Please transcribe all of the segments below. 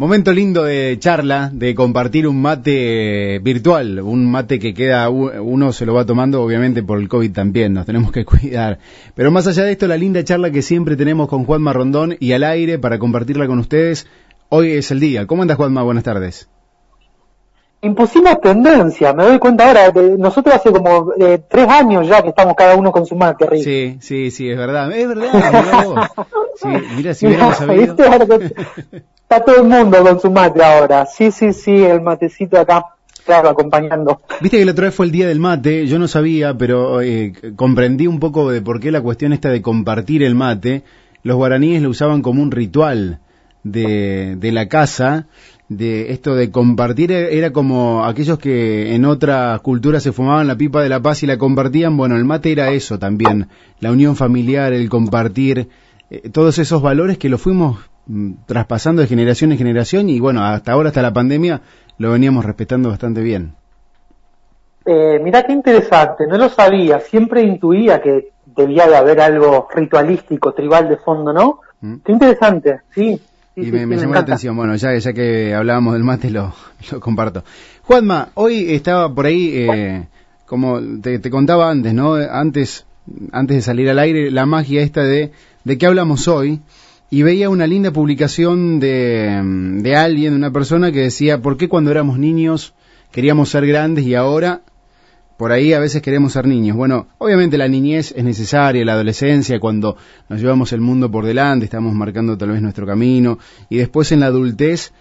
Momento lindo de charla, de compartir un mate virtual, un mate que queda, uno se lo va tomando obviamente por el COVID también, nos tenemos que cuidar. Pero más allá de esto, la linda charla que siempre tenemos con Juan Marrondón y al aire para compartirla con ustedes, hoy es el día. ¿Cómo andas Juanma? Buenas tardes. Impusimos tendencia, me doy cuenta ahora, nosotros hace como eh, tres años ya que estamos cada uno con su mate, Rick. Sí, sí, sí, es verdad, es verdad, Sí, mira, si hubiéramos sabido. Está todo el mundo con su mate ahora. Sí, sí, sí, el matecito acá, claro, acompañando. Viste que la otra vez fue el día del mate, yo no sabía, pero eh, comprendí un poco de por qué la cuestión esta de compartir el mate. Los guaraníes lo usaban como un ritual de, de la casa, de esto de compartir era como aquellos que en otras culturas se fumaban la pipa de la paz y la compartían, bueno, el mate era eso también, la unión familiar, el compartir, eh, todos esos valores que lo fuimos Mm, traspasando de generación en generación y bueno, hasta ahora, hasta la pandemia, lo veníamos respetando bastante bien. Eh, mirá qué interesante, no lo sabía, siempre intuía que debía de haber algo ritualístico, tribal de fondo, ¿no? Mm. Qué interesante, sí. Y me, llamó la atención, bueno, ya, ya que hablábamos del mate lo, lo comparto. Juanma, hoy estaba por ahí, eh, como te, te, contaba antes, ¿no? Antes, antes de salir al aire, la magia esta de, de qué hablamos hoy, y veía una linda publicación de, de alguien, de una persona que decía, ¿por qué cuando éramos niños queríamos ser grandes y ahora por ahí a veces queremos ser niños. Bueno, obviamente la niñez es necesaria, la adolescencia, cuando nos llevamos el mundo por delante, estamos marcando tal vez nuestro camino, y después en la adultez,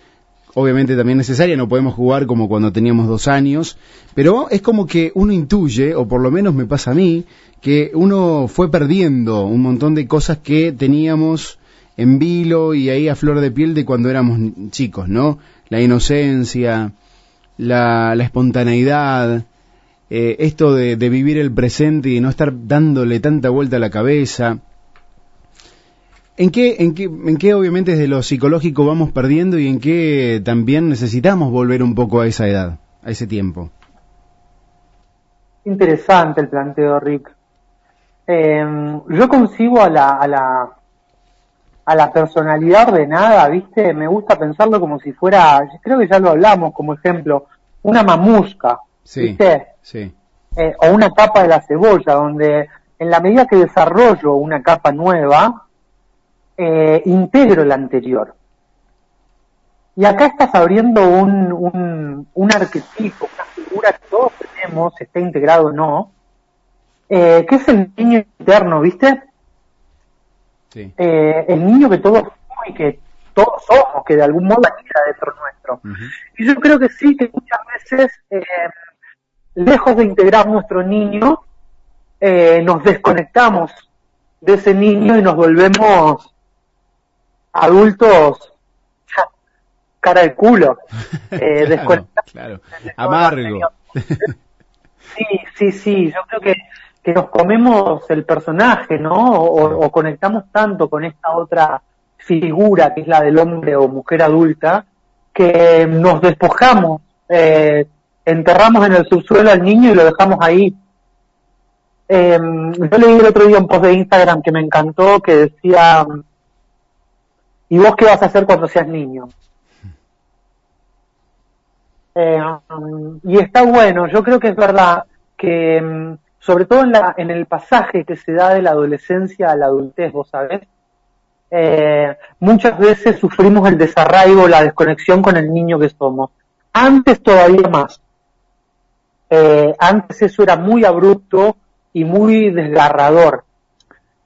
obviamente también necesaria, no podemos jugar como cuando teníamos dos años, pero es como que uno intuye, o por lo menos me pasa a mí, que uno fue perdiendo un montón de cosas que teníamos en vilo y ahí a flor de piel de cuando éramos chicos, ¿no? La inocencia, la, espontaneidad, eh, esto de, vivir el presente y no estar dándole tanta vuelta a la cabeza. ¿En qué, en, qué, ¿En qué obviamente desde lo psicológico vamos perdiendo y en qué también necesitamos volver un poco a esa edad, a ese tiempo? Interesante el planteo, Rick. Eh, yo consigo a la, a la a la personalidad ordenada, ¿viste? Me gusta pensarlo como si fuera, creo que ya lo hablamos como ejemplo, una mamusca, ¿viste? Sí. Eh, o una capa de la cebolla, donde en la medida que desarrollo una capa nueva, eh, integro la anterior. Y acá estás abriendo un, un, un arquetipo, una figura que todos tenemos, esté integrado o no, eh, que es el niño interno, ¿viste? Eh, el niño que todos somos y que todos somos, que de algún modo queda dentro nuestro. Y yo creo que sí, que muchas veces, eh, lejos de integrar nuestro niño, eh, nos desconectamos de ese niño y nos volvemos adultos cara de culo, eh, claro, amargo. Sí, sí, sí, yo creo que que nos comemos el personaje, ¿no? O, conectamos tanto con esta otra figura que es la del hombre o mujer adulta, que nos despojamos, eh, enterramos en el subsuelo al niño y lo dejamos ahí. Eh, yo leí el otro día un post de Instagram que me encantó que decía, ¿y vos qué vas a hacer cuando seas niño? Eh, y está bueno, yo creo que es verdad que sobre todo en, la, en el pasaje que se da de la adolescencia a la adultez, vos sabés, eh, muchas veces sufrimos el desarraigo, la desconexión con el niño que somos. Antes todavía más. Eh, antes eso era muy abrupto y muy desgarrador.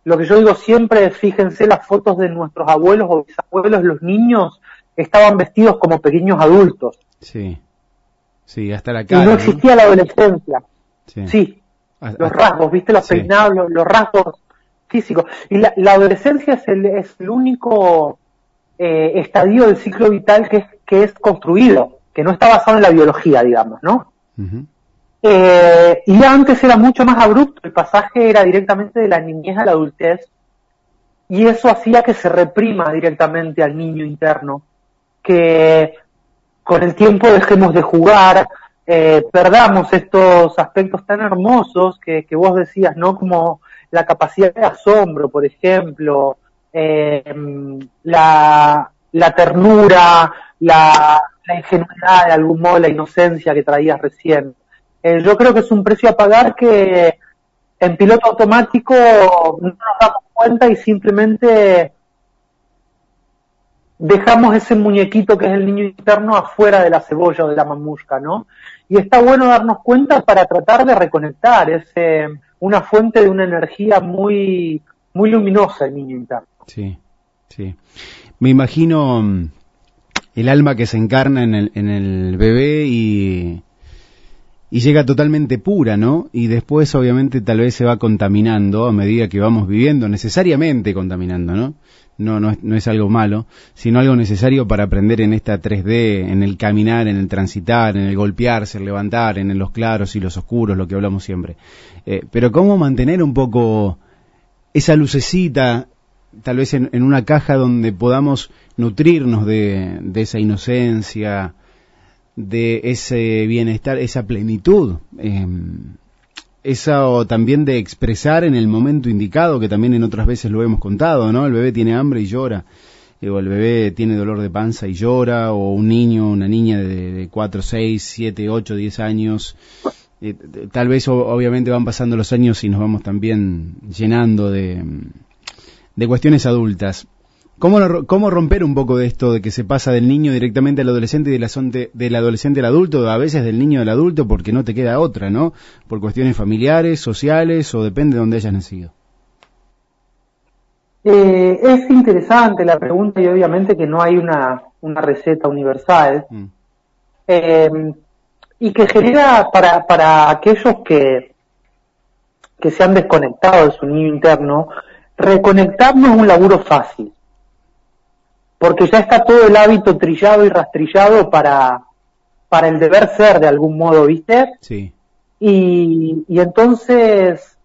Lo que yo digo siempre fíjense las fotos de nuestros abuelos o bisabuelos, los niños estaban vestidos como pequeños adultos. Sí. Sí, hasta la cara. Y no existía la adolescencia. Sí. sí los rasgos, ¿viste? Los peinados, los, rasgos físicos. Y la, adolescencia es el, es el único eh, estadio del ciclo vital que es, que es construido, que no está basado en la biología, digamos, ¿no? Eh, y antes era mucho más abrupto, el pasaje era directamente de la niñez a la adultez, y eso hacía que se reprima directamente al niño interno, que con el tiempo dejemos de jugar, eh, perdamos estos aspectos tan hermosos que, vos decías, ¿no? Como la capacidad de asombro, por ejemplo, eh, la, la ternura, la, ingenuidad, de algún modo, la inocencia que traías recién. Eh, yo creo que es un precio a pagar que en piloto automático no nos damos cuenta y simplemente dejamos ese muñequito que es el niño interno afuera de la cebolla o de la mamusca, ¿no? Y está bueno darnos cuenta para tratar de reconectar, es una fuente de una energía muy, muy luminosa el niño interno. Sí, sí. Me imagino mm, el alma que se encarna en el, en el bebé y, y llega totalmente pura, ¿no? Y después obviamente tal vez se va contaminando a medida que vamos viviendo, necesariamente contaminando, ¿no? No, no es, no es algo malo, sino algo necesario para aprender en esta 3D, en el caminar, en el transitar, en el golpearse, el levantar, en los claros y los oscuros, lo que hablamos siempre. Eh, pero cómo mantener un poco esa lucecita, tal vez en, en una caja donde podamos nutrirnos de, de esa inocencia, de ese bienestar, esa plenitud, eh, eso también de expresar en el momento indicado, que también en otras veces lo hemos contado, ¿no? El bebé tiene hambre y llora, o el bebé tiene dolor de panza y llora, o un niño, una niña de, de 4, 6, 7, 8, 10 años. Eh, tal vez obviamente van pasando los años y nos vamos también llenando de, de cuestiones adultas. ¿Cómo, ¿Cómo romper un poco de esto de que se pasa del niño directamente al adolescente y del adolescente al adulto, a veces del niño al adulto porque no te queda otra, ¿no? Por cuestiones familiares, sociales o depende de dónde hayas nacido. Eh, es interesante la pregunta y obviamente que no hay una, una receta universal mm. eh, y que genera para, para aquellos que, que se han desconectado de su niño interno, reconectar no es un laburo fácil porque ya está todo el hábito trillado y rastrillado para, para el deber ser de algún modo, ¿viste? Sí. Y, y entonces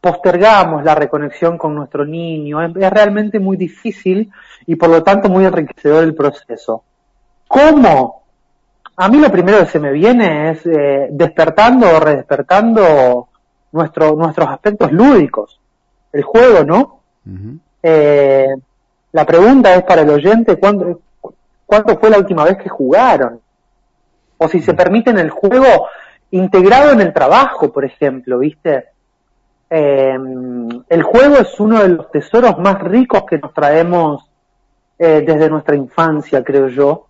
postergamos la reconexión con nuestro niño. Es, realmente muy difícil y por lo tanto muy enriquecedor el proceso. ¿Cómo? A mí lo primero que se me viene es eh, despertando o redespertando nuestro, nuestros aspectos lúdicos. El juego, ¿no? eh, la pregunta es para el oyente, ¿cuándo, ¿cuándo fue la última vez que jugaron? O si se permiten el juego integrado en el trabajo, por ejemplo, ¿viste? Eh, el juego es uno de los tesoros más ricos que nos traemos eh, desde nuestra infancia, creo yo.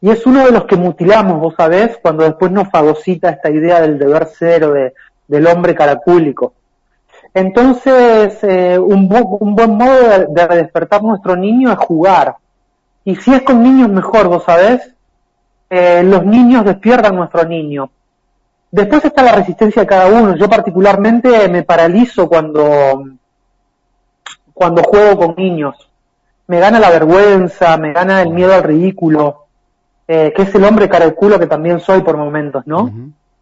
Y es uno de los que mutilamos, vos sabés, cuando después nos fagocita esta idea del deber ser o de, del hombre caracúlico. Entonces, eh, un, un, buen modo de, despertar nuestro niño es jugar. Y si es con niños, mejor, vos sabés. Eh, los niños despiertan nuestro niño. Después está la resistencia de cada uno. Yo particularmente me paralizo cuando, cuando juego con niños. Me gana la vergüenza, me gana el miedo al ridículo, eh, que es el hombre cara al culo que también soy por momentos, ¿no?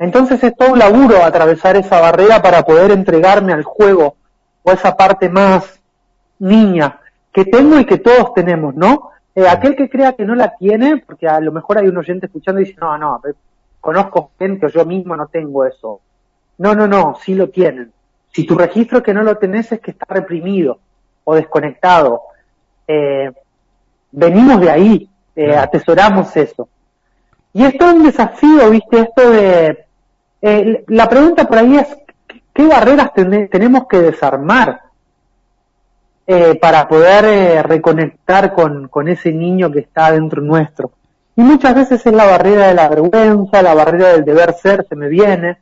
Entonces es todo un laburo atravesar esa barrera para poder entregarme al juego o esa parte más niña que tengo y que todos tenemos, ¿no? Eh, aquel que crea que no la tiene, porque a lo mejor hay un oyente escuchando y dice, no, no, conozco gente o yo mismo no tengo eso. No, no, no, sí lo tienen. Si tu registro que no lo tenés es que está reprimido o desconectado. Eh, venimos de ahí, eh, atesoramos eso. Y esto es un desafío, viste, esto de eh, la pregunta por ahí es, ¿qué barreras tenemos que desarmar eh, para poder eh, reconectar con, con ese niño que está dentro nuestro? Y muchas veces es la barrera de la vergüenza, la barrera del deber ser, se me viene,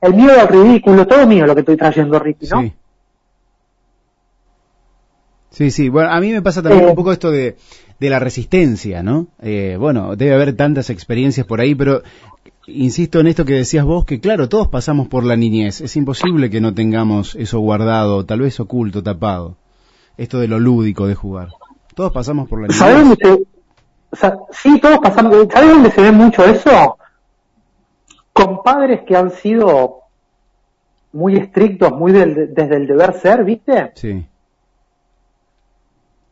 el miedo al ridículo, todo mío lo que estoy trayendo, Ricky, ¿no? Sí. Sí, sí. Bueno, a mí me pasa también un poco esto de, de la resistencia, ¿no? Eh, bueno, debe haber tantas experiencias por ahí, pero insisto en esto que decías vos, que claro, todos pasamos por la niñez. Es imposible que no tengamos eso guardado, tal vez oculto, tapado. Esto de lo lúdico de jugar. Todos pasamos por la niñez. ¿Sabes dónde se, sí, todos pasamos. ¿Sabes dónde se ve mucho eso? Con padres que han sido muy estrictos, muy desde el deber ser, ¿viste? Sí.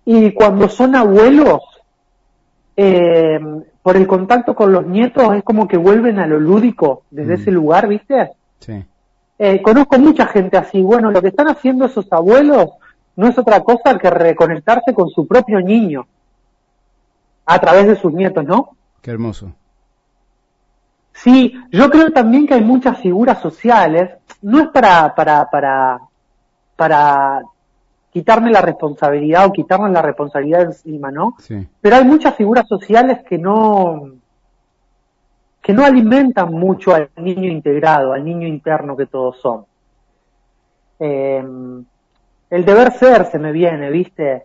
Y cuando son abuelos, eh, por el contacto con los nietos es como que vuelven a lo lúdico desde mm. ese lugar, ¿viste? Sí. Eh, conozco mucha gente así. Bueno, lo que están haciendo esos abuelos no es otra cosa que reconectarse con su propio niño. a través de sus nietos, ¿no? Qué hermoso. Sí, yo creo también que hay muchas figuras sociales, no es para, para, para, para quitarme la responsabilidad o quitarnos la responsabilidad encima, ¿no? Sí. Pero hay muchas figuras sociales que no, que no alimentan mucho al niño integrado, al niño interno que todos son. Eh, el deber ser se me viene, ¿viste?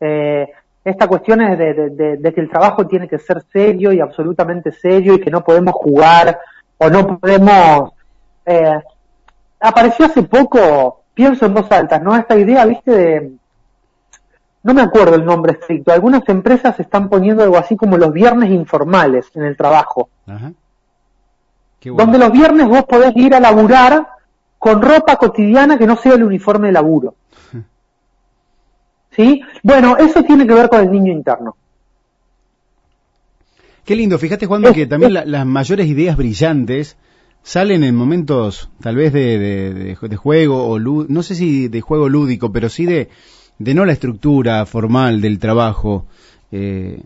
Eh, esta cuestión es de, que el trabajo tiene que ser serio y absolutamente serio y que no podemos jugar o no podemos... Eh, apareció hace poco, pienso en voz alta, ¿no? Esta idea, ¿viste? De... No me acuerdo el nombre estricto. Algunas empresas están poniendo algo así como los viernes informales en el trabajo. Donde los viernes vos podés ir a laburar con ropa cotidiana que no sea el uniforme de laburo. ¿Sí? Bueno, eso tiene que ver con el niño interno. Qué lindo, fíjate Juan, que también las mayores ideas brillantes salen en momentos tal vez de, juego o no sé si de juego lúdico, pero sí de, de no la estructura formal del trabajo. Eh,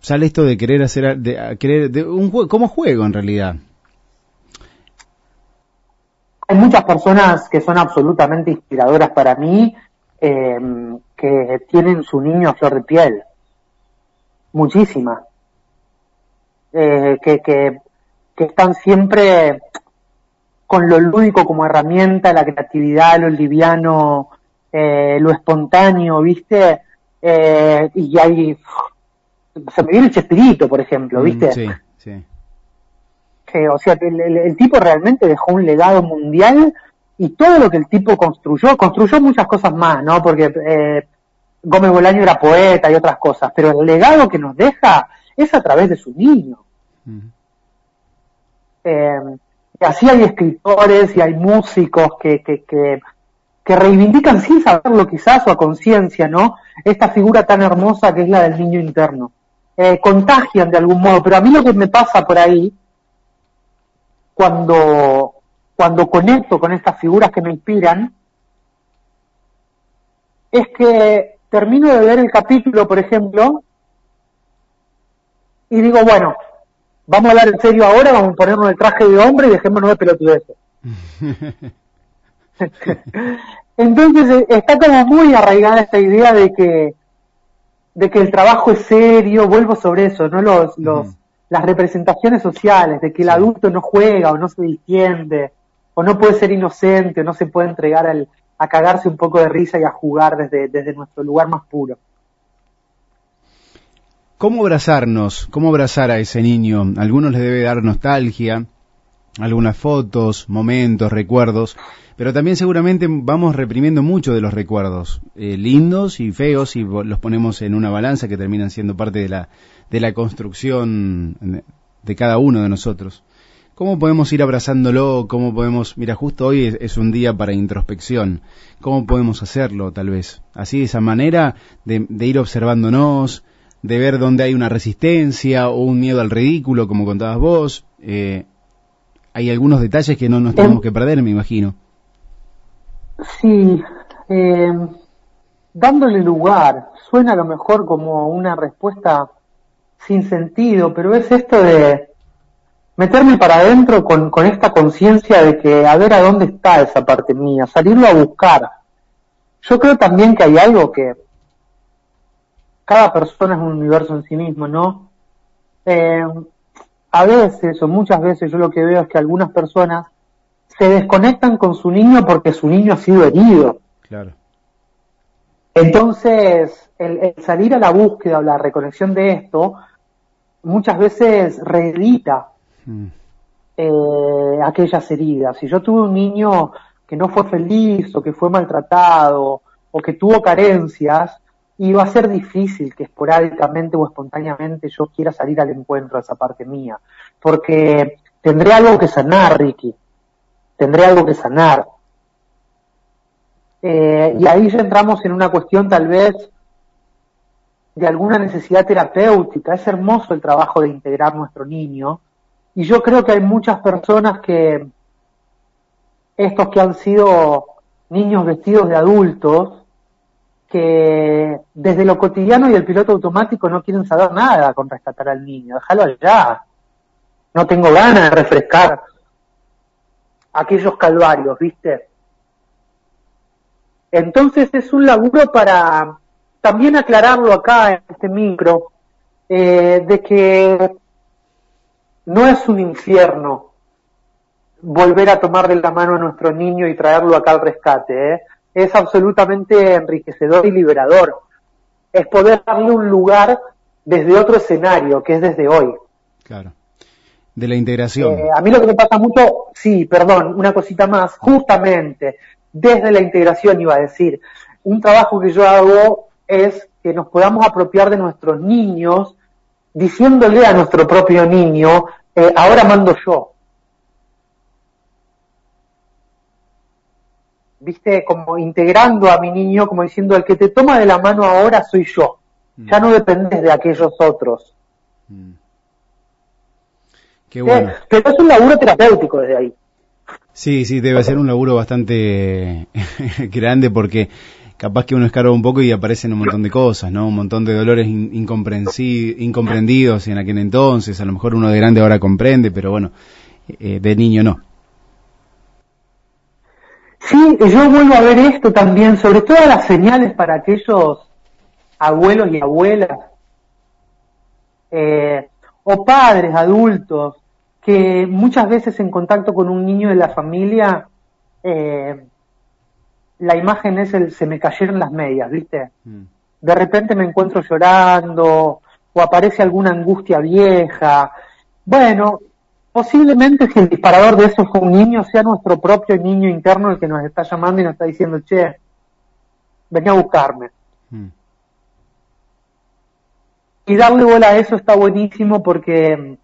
sale esto de querer hacer de, querer de un juego como juego en realidad. Hay muchas personas que son absolutamente inspiradoras para mí eh, que tienen su niño a flor de piel. Muchísimas. Eh, que, que, que están siempre con lo lúdico como herramienta, la creatividad, lo liviano, eh, lo espontáneo, ¿viste? Eh, y hay... Se me viene el Chespirito, por ejemplo, ¿viste? sí, sí. Que, o sea, el, el, tipo realmente dejó un legado mundial y todo lo que el tipo construyó, construyó muchas cosas más, ¿no? Porque eh, Gómez Bolaño era poeta y otras cosas, pero el legado que nos deja es a través de su niño. Eh, y así hay escritores y hay músicos que, que, que, que reivindican sin saberlo quizás o a conciencia, ¿no? Esta figura tan hermosa que es la del niño interno. Eh, contagian de algún modo, pero a mí lo que me pasa por ahí, cuando cuando conecto con estas figuras que me inspiran, es que termino de ver el capítulo, por ejemplo, y digo, bueno, vamos a hablar en serio ahora, vamos a ponernos el traje de hombre y dejémonos de pelotudeces. Entonces eh, está como muy arraigada esta idea de que de que el trabajo es serio, vuelvo sobre eso, no los, los las representaciones sociales, de que el adulto no juega o no se distiende, o no puede ser inocente, o no se puede entregar al, a cagarse un poco de risa y a jugar desde, desde nuestro lugar más puro. ¿Cómo abrazarnos? ¿Cómo abrazar a ese niño? algunos le debe dar nostalgia, algunas fotos, momentos, recuerdos, pero también seguramente vamos reprimiendo mucho de los recuerdos, eh, lindos y feos, y los ponemos en una balanza que terminan siendo parte de la, de la construcción de cada uno de nosotros. ¿Cómo podemos ir abrazándolo? ¿Cómo podemos, mira, justo hoy es, un día para introspección, ¿cómo podemos hacerlo tal vez? Así esa manera de, ir observándonos, de ver dónde hay una resistencia o un miedo al ridículo, como contabas vos. Eh, hay algunos detalles que no nos tenemos que perder, me imagino. Sí, eh, dándole lugar, suena a lo mejor como una respuesta sin sentido, pero es esto de meterme para adentro con, con esta conciencia de que a ver a dónde está esa parte mía, salirlo a buscar. Yo creo también que hay algo que cada persona es un universo en sí mismo, ¿no? Eh, a veces o muchas veces yo lo que veo es que algunas personas se desconectan con su niño porque su niño ha sido herido. Claro. Entonces, el, salir a la búsqueda o la reconexión de esto muchas veces reedita Mm. eh, aquellas heridas. Si yo tuve un niño que no fue feliz o que fue maltratado o que tuvo carencias, iba a ser difícil que esporádicamente o espontáneamente yo quiera salir al encuentro de esa parte mía, porque tendré algo que sanar, Ricky, tendré algo que sanar. Eh, y ahí ya entramos en una cuestión tal vez de alguna necesidad terapéutica. Es hermoso el trabajo de integrar nuestro niño, y yo creo que hay muchas personas que, estos que han sido niños vestidos de adultos, que desde lo cotidiano y el piloto automático no quieren saber nada con rescatar al niño, déjalo allá. No tengo ganas de refrescar aquellos calvarios, ¿viste? Entonces es un laburo para también aclararlo acá en este micro, eh, de que no es un infierno volver a tomar de la mano a nuestro niño y traerlo acá al rescate. ¿eh? Es absolutamente enriquecedor y liberador. Es poder darle un lugar desde otro escenario, que es desde hoy. Claro. De la integración. Eh, a mí lo que me pasa mucho, sí, perdón, una cosita más, justamente, desde la integración iba a decir, un trabajo que yo hago es que nos podamos apropiar de nuestros niños, diciéndole a nuestro propio niño, eh, ahora mando yo. Viste, como integrando a mi niño, como diciendo, el que te toma de la mano ahora soy yo. Mm. Ya no dependes de aquellos otros. Mm. Qué bueno. Pero es un laburo terapéutico desde ahí. Sí, sí, debe ser un laburo bastante grande porque capaz que uno escarba un poco y aparecen un montón de cosas, ¿no? Un montón de dolores incomprendidos en aquel entonces. A lo mejor uno de grande ahora comprende, pero bueno, eh, de niño no. Sí, yo vuelvo a ver esto también, sobre todas las señales para aquellos abuelos y abuelas, eh, o padres, adultos, que muchas veces en contacto con un niño de la familia, eh, la imagen es el se me cayeron las medias, ¿viste? Mm. De repente me encuentro llorando, o aparece alguna angustia vieja. Bueno, Posiblemente si el disparador de eso fue un niño, sea nuestro propio niño interno el que nos está llamando y nos está diciendo, che, venía a buscarme. Mm. Y darle bola a eso está buenísimo porque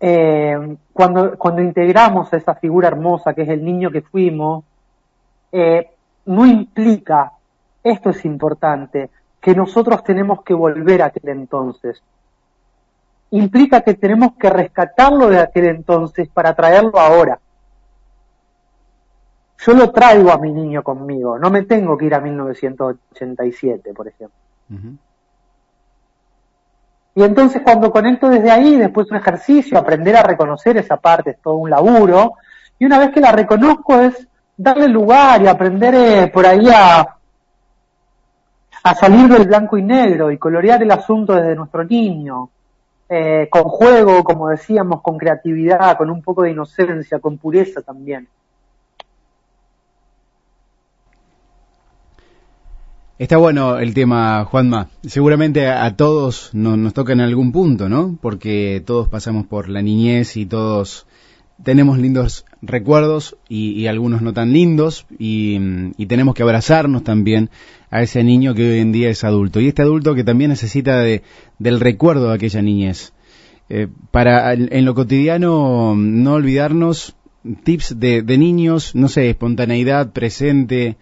eh, cuando, cuando integramos a esa figura hermosa que es el niño que fuimos, eh, no implica, esto es importante, que nosotros tenemos que volver a aquel entonces implica que tenemos que rescatarlo de aquel entonces para traerlo ahora. Yo lo traigo a mi niño conmigo, no me tengo que ir a 1987, por ejemplo. Y entonces cuando conecto desde ahí, después un ejercicio, aprender a reconocer esa parte, es todo un laburo, y una vez que la reconozco es darle lugar y aprender eh, por ahí a, a salir del blanco y negro y colorear el asunto desde nuestro niño, eh, con juego, como decíamos, con creatividad, con un poco de inocencia, con pureza también. Está bueno el tema, Juanma. Seguramente a, todos nos toca en algún punto, ¿no? Porque todos pasamos por la niñez y todos tenemos lindos recuerdos y, algunos no tan lindos y, tenemos que abrazarnos también a ese niño que hoy en día es adulto y este adulto que también necesita de, del recuerdo de aquella niñez. Eh, para en lo cotidiano no olvidarnos tips de, niños, no sé, espontaneidad presente,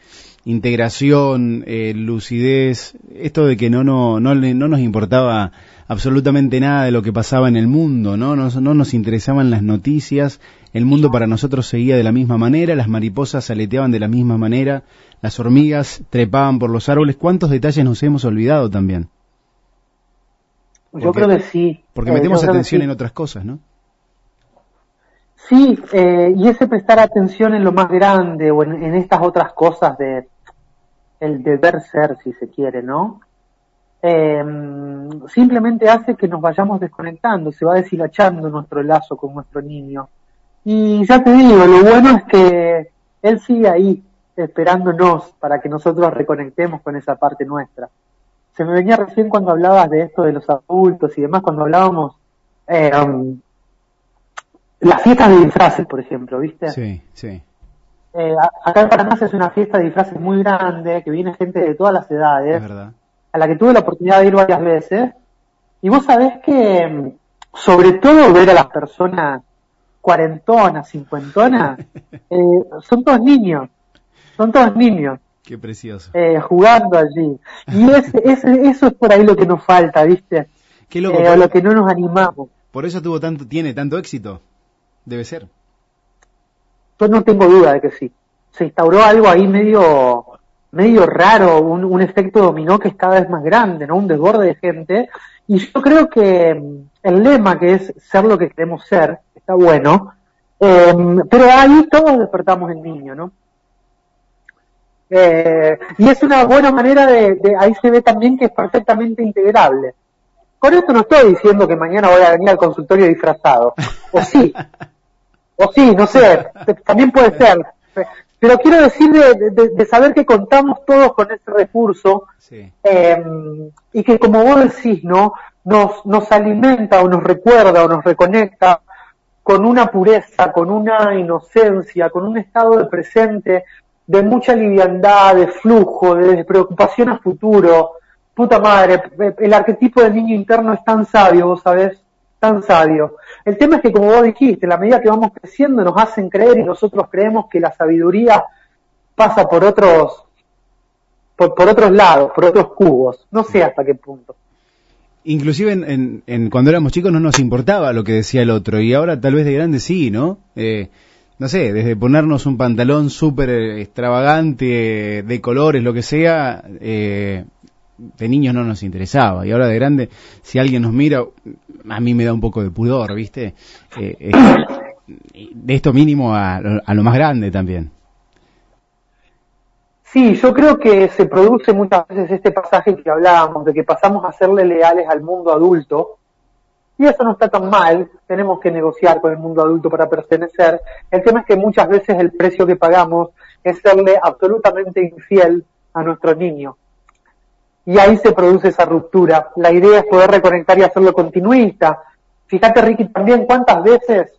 integración, eh, lucidez, esto de que no, no, no, no nos importaba absolutamente nada de lo que pasaba en el mundo, ¿no? No, no nos interesaban las noticias, el mundo para nosotros seguía de la misma manera, las mariposas aleteaban de la misma manera, las hormigas trepaban por los árboles. ¿Cuántos detalles nos hemos olvidado también? Yo creo que sí. Porque eh, metemos atención en otras cosas, ¿no? Sí, eh, y ese prestar atención en lo más grande o en, estas otras cosas de el deber ser, si se quiere, ¿no? Eh, simplemente hace que nos vayamos desconectando, se va deshilachando nuestro lazo con nuestro niño. Y ya te digo, lo bueno es que él sigue ahí, esperándonos para que nosotros reconectemos con esa parte nuestra. Se me venía recién cuando hablabas de esto de los adultos y demás, cuando hablábamos eh, um, las fiestas de disfraces, por ejemplo, ¿viste? Sí, sí. Eh, acá en Paraná es una fiesta de disfraces muy grande, que viene gente de todas las edades, a la que tuve la oportunidad de ir varias veces. Y vos sabés que, sobre todo ver a las personas cuarentonas, cincuentonas, eh, son todos niños, son todos niños. Qué precioso. Eh, jugando allí. Y eso es por ahí lo que nos falta, ¿viste? Qué loco. Eh, lo que no nos animamos. Por eso tuvo tanto, tiene tanto éxito. Debe ser. Yo no tengo duda de que sí. Se instauró algo ahí medio medio raro, un, un, efecto dominó que es cada vez más grande, ¿no? Un desborde de gente. Y yo creo que mm, el lema que es ser lo que queremos ser, está bueno, eh, pero ahí todos despertamos el niño, ¿no? Eh, y es una buena manera de, de, ahí se ve también que es perfectamente integrable. Con esto no estoy diciendo que mañana voy a venir al consultorio disfrazado. O sí. O sí, no sé. También puede ser. Pero quiero decir de, saber que contamos todos con ese recurso eh, y que como vos decís, ¿no? Nos, nos alimenta o nos recuerda o nos reconecta con una pureza, con una inocencia, con un estado de presente de mucha liviandad, de flujo, de preocupación a futuro. Puta madre, el arquetipo del niño interno es tan sabio, vos sabés, tan sabio. El tema es que, como vos dijiste, la medida que vamos creciendo nos hacen creer y nosotros creemos que la sabiduría pasa por otros, por, por otros lados, por otros cubos. No sé hasta qué punto. Inclusive en, en, cuando éramos chicos no nos importaba lo que decía el otro y ahora tal vez de grande sí, ¿no? Eh, no sé, desde ponernos un pantalón súper extravagante, de colores, lo que sea, eh, de niños no nos interesaba. Y ahora de grande, si alguien nos mira, a mí me da un poco de pudor, ¿viste? Eh, eh, de esto mínimo a, lo más grande también. Sí, yo creo que se produce muchas veces este pasaje que hablábamos, de que pasamos a serle leales al mundo adulto, y eso no está tan mal, tenemos que negociar con el mundo adulto para pertenecer. El tema es que muchas veces el precio que pagamos es serle absolutamente infiel a nuestro niño y ahí se produce esa ruptura. La idea es poder reconectar y hacerlo continuista. Fíjate, Ricky, también cuántas veces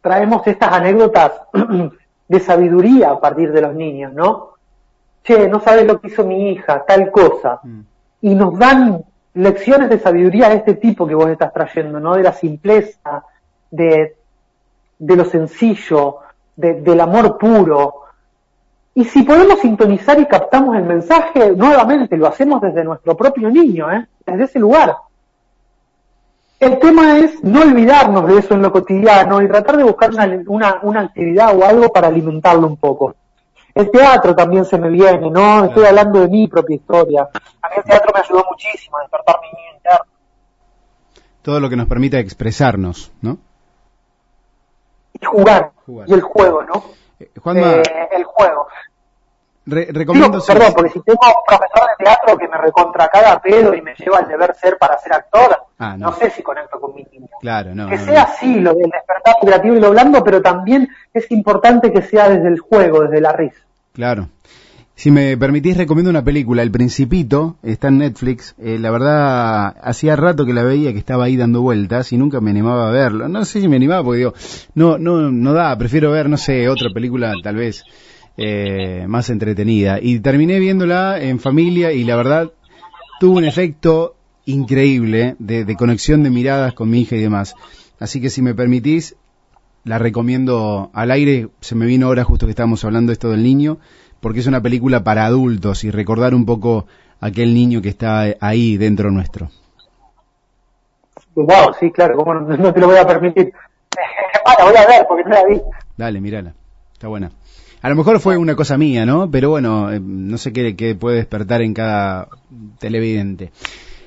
traemos estas anécdotas de sabiduría a partir de los niños, ¿no? Che, no sabes lo que hizo mi hija, tal cosa. Mm. Y nos dan lecciones de sabiduría de este tipo que vos estás trayendo, ¿no? De la simpleza, de, de lo sencillo, del amor puro, y si podemos sintonizar y captamos el mensaje, nuevamente lo hacemos desde nuestro propio niño, ¿eh? desde ese lugar. El tema es no olvidarnos de eso en lo cotidiano y tratar de buscar una, una, actividad o algo para alimentarlo un poco. El teatro también se me viene, ¿no? Estoy hablando de mi propia historia. A mí el teatro me ayudó muchísimo a despertar mi niño interno. Todo lo que nos permita expresarnos, ¿no? Y jugar. Y el juego, ¿no? Eh, eh, el juego. Recomiendo perdón, porque si tengo un profesor de teatro que me recontra cada pedo y me lleva el deber ser para ser actor, ah, no. sé si conecto con mi niño. Claro, no. Que sea así, lo del despertar creativo y lo blando, pero también es importante que sea desde el juego, desde la risa. Claro. Si me permitís, recomiendo una película, El Principito, está en Netflix. Eh, la verdad, hacía rato que la veía, que estaba ahí dando vueltas y nunca me animaba a verlo. No sé si me animaba porque digo, no, no, no da, prefiero ver, no sé, otra película tal vez eh, más entretenida. Y terminé viéndola en familia y la verdad tuvo un efecto increíble de, de conexión de miradas con mi hija y demás. Así que si me permitís, la recomiendo al aire. Se me vino ahora justo que estábamos hablando esto del niño porque es una película para adultos y recordar un poco aquel niño que está ahí dentro nuestro. Wow, sí, claro, ¿cómo no, te lo voy a permitir? Voy a ver porque no la vi. Dale, mírala, está buena. A lo mejor fue una cosa mía, ¿no? Pero bueno, eh, no sé qué, qué puede despertar en cada televidente.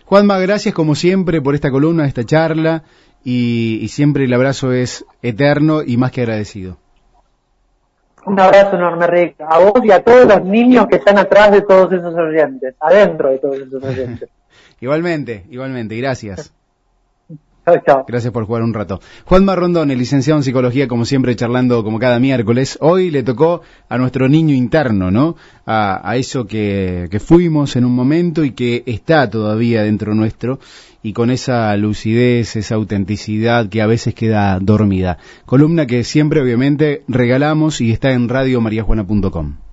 Juanma, gracias como siempre por esta columna, esta charla, y, y siempre el abrazo es eterno y más que agradecido. Un abrazo enorme, Rick, a vos y a todos los niños que están atrás de todos esos oyentes, adentro de todos esos oyentes. igualmente, igualmente, gracias. Gracias por jugar un rato. Juan Marrondón, el licenciado en psicología, como siempre, charlando como cada miércoles. Hoy le tocó a nuestro niño interno, ¿no? A, a eso que, que fuimos en un momento y que está todavía dentro nuestro y con esa lucidez, esa autenticidad que a veces queda dormida. Columna que siempre obviamente regalamos y está en radiomariajuana.com.